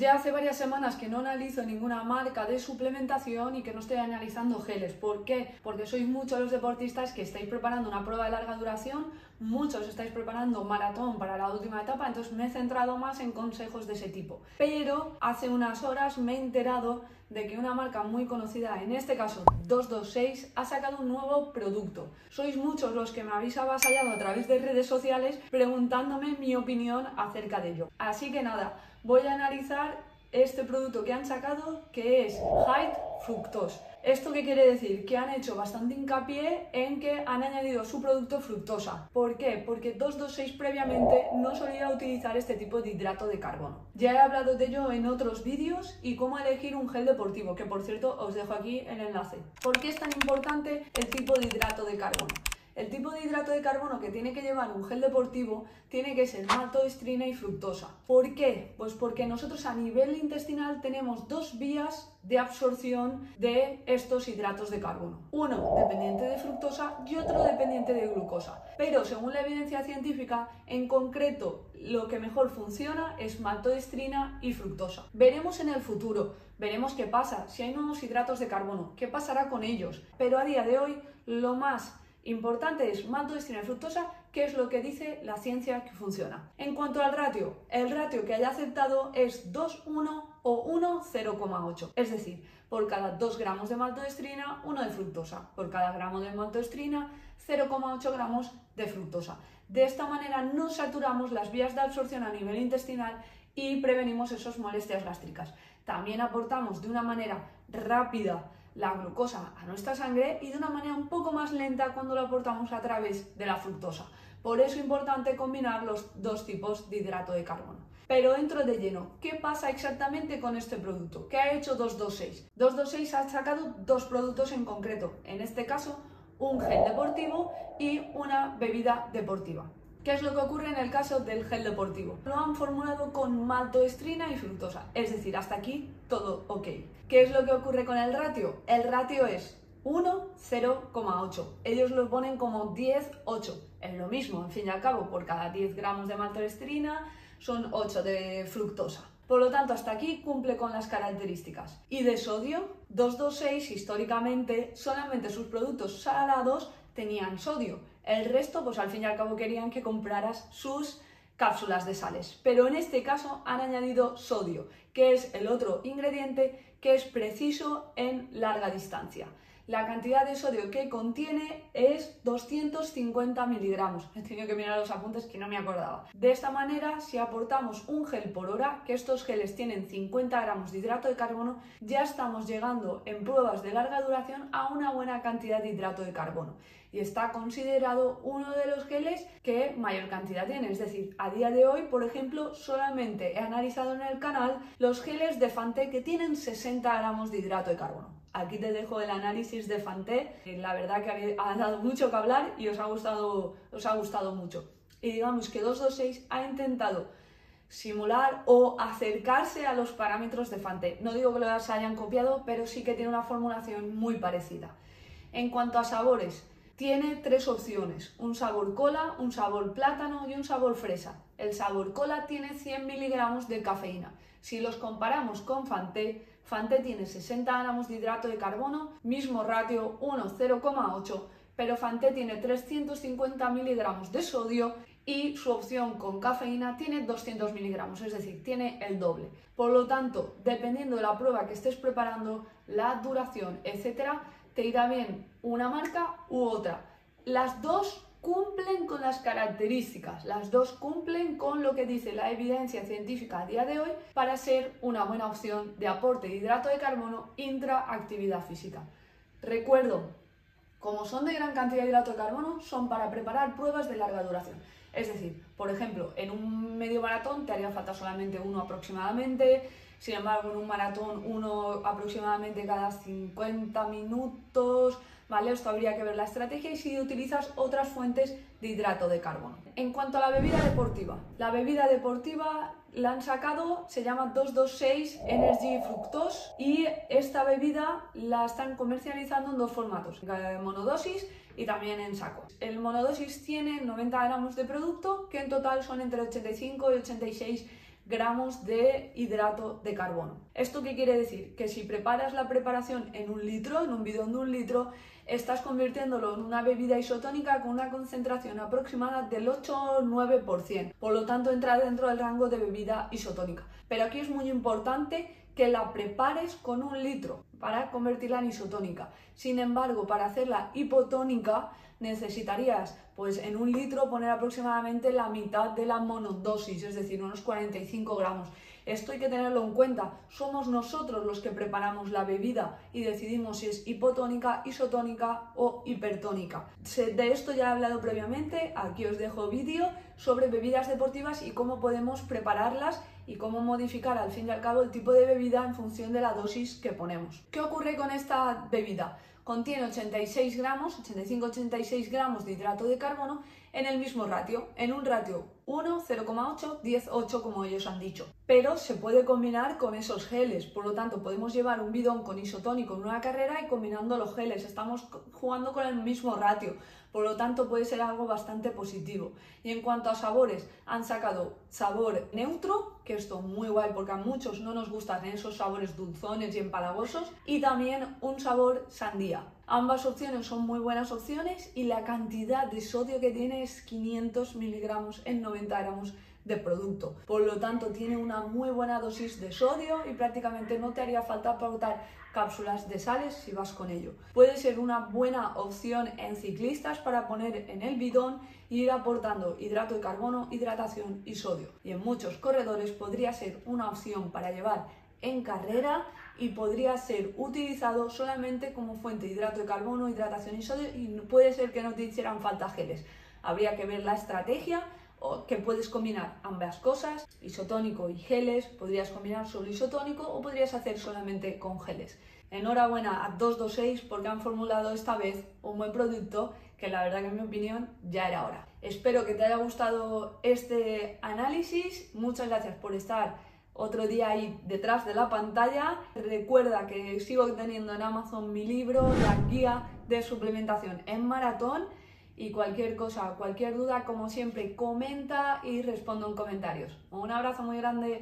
Ya hace varias semanas que no analizo ninguna marca de suplementación y que no estoy analizando geles. ¿Por qué? Porque sois muchos los deportistas que estáis preparando una prueba de larga duración, muchos estáis preparando maratón para la última etapa, entonces me he centrado más en consejos de ese tipo. Pero hace unas horas me he enterado de que una marca muy conocida, en este caso 226, ha sacado un nuevo producto. Sois muchos los que me habéis avasallado a través de redes sociales preguntándome mi opinión acerca de ello. Así que nada, voy a analizar este producto que han sacado que es High Fructose. ¿Esto qué quiere decir? Que han hecho bastante hincapié en que han añadido su producto fructosa. ¿Por qué? Porque 226 previamente no solía utilizar este tipo de hidrato de carbono. Ya he hablado de ello en otros vídeos y cómo elegir un gel deportivo, que por cierto os dejo aquí el enlace. ¿Por qué es tan importante el tipo de hidrato de carbono? El tipo de hidrato de carbono que tiene que llevar un gel deportivo tiene que ser maltodextrina y fructosa. ¿Por qué? Pues porque nosotros a nivel intestinal tenemos dos vías de absorción de estos hidratos de carbono. Uno dependiente de fructosa y otro dependiente de glucosa. Pero según la evidencia científica, en concreto lo que mejor funciona es maltodextrina y fructosa. Veremos en el futuro, veremos qué pasa, si hay nuevos hidratos de carbono, qué pasará con ellos. Pero a día de hoy lo más Importante es maltodextrina y fructosa, que es lo que dice la ciencia que funciona. En cuanto al ratio, el ratio que haya aceptado es 2,1 o 1,0,8. Es decir, por cada 2 gramos de maltodextrina, 1 de fructosa. Por cada gramo de maltodextrina, 0,8 gramos de fructosa. De esta manera no saturamos las vías de absorción a nivel intestinal y prevenimos esas molestias gástricas. También aportamos de una manera rápida la glucosa a nuestra sangre y de una manera un poco más lenta cuando lo aportamos a través de la fructosa. Por eso es importante combinar los dos tipos de hidrato de carbono. Pero dentro de lleno, ¿qué pasa exactamente con este producto? ¿Qué ha hecho 226? 226 ha sacado dos productos en concreto, en este caso un gel deportivo y una bebida deportiva. ¿Qué es lo que ocurre en el caso del gel deportivo? Lo han formulado con maltoestrina y fructosa, es decir, hasta aquí todo ok. ¿Qué es lo que ocurre con el ratio? El ratio es 1, 0,8. Ellos lo ponen como 10, 8. Es lo mismo, en fin y al cabo, por cada 10 gramos de maltoestrina son 8 de fructosa. Por lo tanto, hasta aquí cumple con las características. Y de sodio, 226 históricamente solamente sus productos salados tenían sodio. El resto, pues al fin y al cabo querían que compraras sus cápsulas de sales. Pero en este caso han añadido sodio, que es el otro ingrediente que es preciso en larga distancia. La cantidad de sodio que contiene es 250 miligramos. He tenido que mirar los apuntes que no me acordaba. De esta manera, si aportamos un gel por hora, que estos geles tienen 50 gramos de hidrato de carbono, ya estamos llegando en pruebas de larga duración a una buena cantidad de hidrato de carbono. Y está considerado uno de los geles que mayor cantidad tiene. Es decir, a día de hoy, por ejemplo, solamente he analizado en el canal los geles de Fante que tienen 60 gramos de hidrato de carbono. Aquí te dejo el análisis de Fanté, la verdad que ha dado mucho que hablar y os ha gustado, os ha gustado mucho. Y digamos que 226 ha intentado simular o acercarse a los parámetros de Fanté. No digo que los hayan copiado, pero sí que tiene una formulación muy parecida. En cuanto a sabores, tiene tres opciones, un sabor cola, un sabor plátano y un sabor fresa. El sabor cola tiene 100 miligramos de cafeína. Si los comparamos con Fanté, Fanté tiene 60 gramos de hidrato de carbono, mismo ratio 1,0,8, pero Fanté tiene 350 miligramos de sodio y su opción con cafeína tiene 200 miligramos, es decir, tiene el doble. Por lo tanto, dependiendo de la prueba que estés preparando, la duración, etcétera, te irá bien una marca u otra. Las dos cumplen con las características, las dos cumplen con lo que dice la evidencia científica a día de hoy para ser una buena opción de aporte de hidrato de carbono intraactividad física. Recuerdo, como son de gran cantidad de hidrato de carbono, son para preparar pruebas de larga duración. Es decir, por ejemplo, en un medio maratón te haría falta solamente uno aproximadamente, sin embargo, en un maratón uno aproximadamente cada 50 minutos, ¿vale? Esto habría que ver la estrategia y si utilizas otras fuentes de hidrato de carbono. En cuanto a la bebida deportiva, la bebida deportiva la han sacado, se llama 226 Energy Fructose y esta bebida la están comercializando en dos formatos, monodosis y también en saco. El monodosis tiene 90 gramos de producto que en total son entre 85 y 86 gramos de hidrato de carbono. ¿Esto qué quiere decir? Que si preparas la preparación en un litro, en un bidón de un litro, estás convirtiéndolo en una bebida isotónica con una concentración aproximada del 8 o 9%. Por lo tanto, entra dentro del rango de bebida isotónica. Pero aquí es muy importante que la prepares con un litro para convertirla en isotónica. Sin embargo, para hacerla hipotónica necesitarías pues en un litro poner aproximadamente la mitad de la monodosis, es decir, unos 45 gramos. Esto hay que tenerlo en cuenta. Somos nosotros los que preparamos la bebida y decidimos si es hipotónica, isotónica o hipertónica. De esto ya he hablado previamente, aquí os dejo vídeo sobre bebidas deportivas y cómo podemos prepararlas y cómo modificar al fin y al cabo el tipo de bebida en función de la dosis que ponemos. ¿Qué ocurre con esta bebida? Contiene 86 gramos, 85-86 gramos de hidrato de carbono en el mismo ratio, en un ratio 1, 0,8, 10, 8 como ellos han dicho. Pero se puede combinar con esos geles, por lo tanto podemos llevar un bidón con isotónico en una carrera y combinando los geles, estamos jugando con el mismo ratio, por lo tanto puede ser algo bastante positivo. Y en cuanto a sabores, han sacado sabor neutro, que esto muy guay porque a muchos no nos gustan esos sabores dulzones y empalagosos, y también un sabor sandía. Ambas opciones son muy buenas opciones y la cantidad de sodio que tiene es 500 miligramos en 90 gramos de producto. Por lo tanto, tiene una muy buena dosis de sodio y prácticamente no te haría falta pautar cápsulas de sales si vas con ello. Puede ser una buena opción en ciclistas para poner en el bidón e ir aportando hidrato de carbono, hidratación y sodio. Y en muchos corredores podría ser una opción para llevar en carrera y podría ser utilizado solamente como fuente de hidrato de carbono, hidratación y sodio y puede ser que no te hicieran falta geles. Habría que ver la estrategia o que puedes combinar ambas cosas, isotónico y geles, podrías combinar solo isotónico o podrías hacer solamente con geles. Enhorabuena a 226 porque han formulado esta vez un buen producto que la verdad que en mi opinión ya era hora. Espero que te haya gustado este análisis. Muchas gracias por estar otro día ahí detrás de la pantalla. Recuerda que sigo teniendo en Amazon mi libro, la guía de suplementación en maratón. Y cualquier cosa, cualquier duda, como siempre, comenta y respondo en comentarios. Un abrazo muy grande.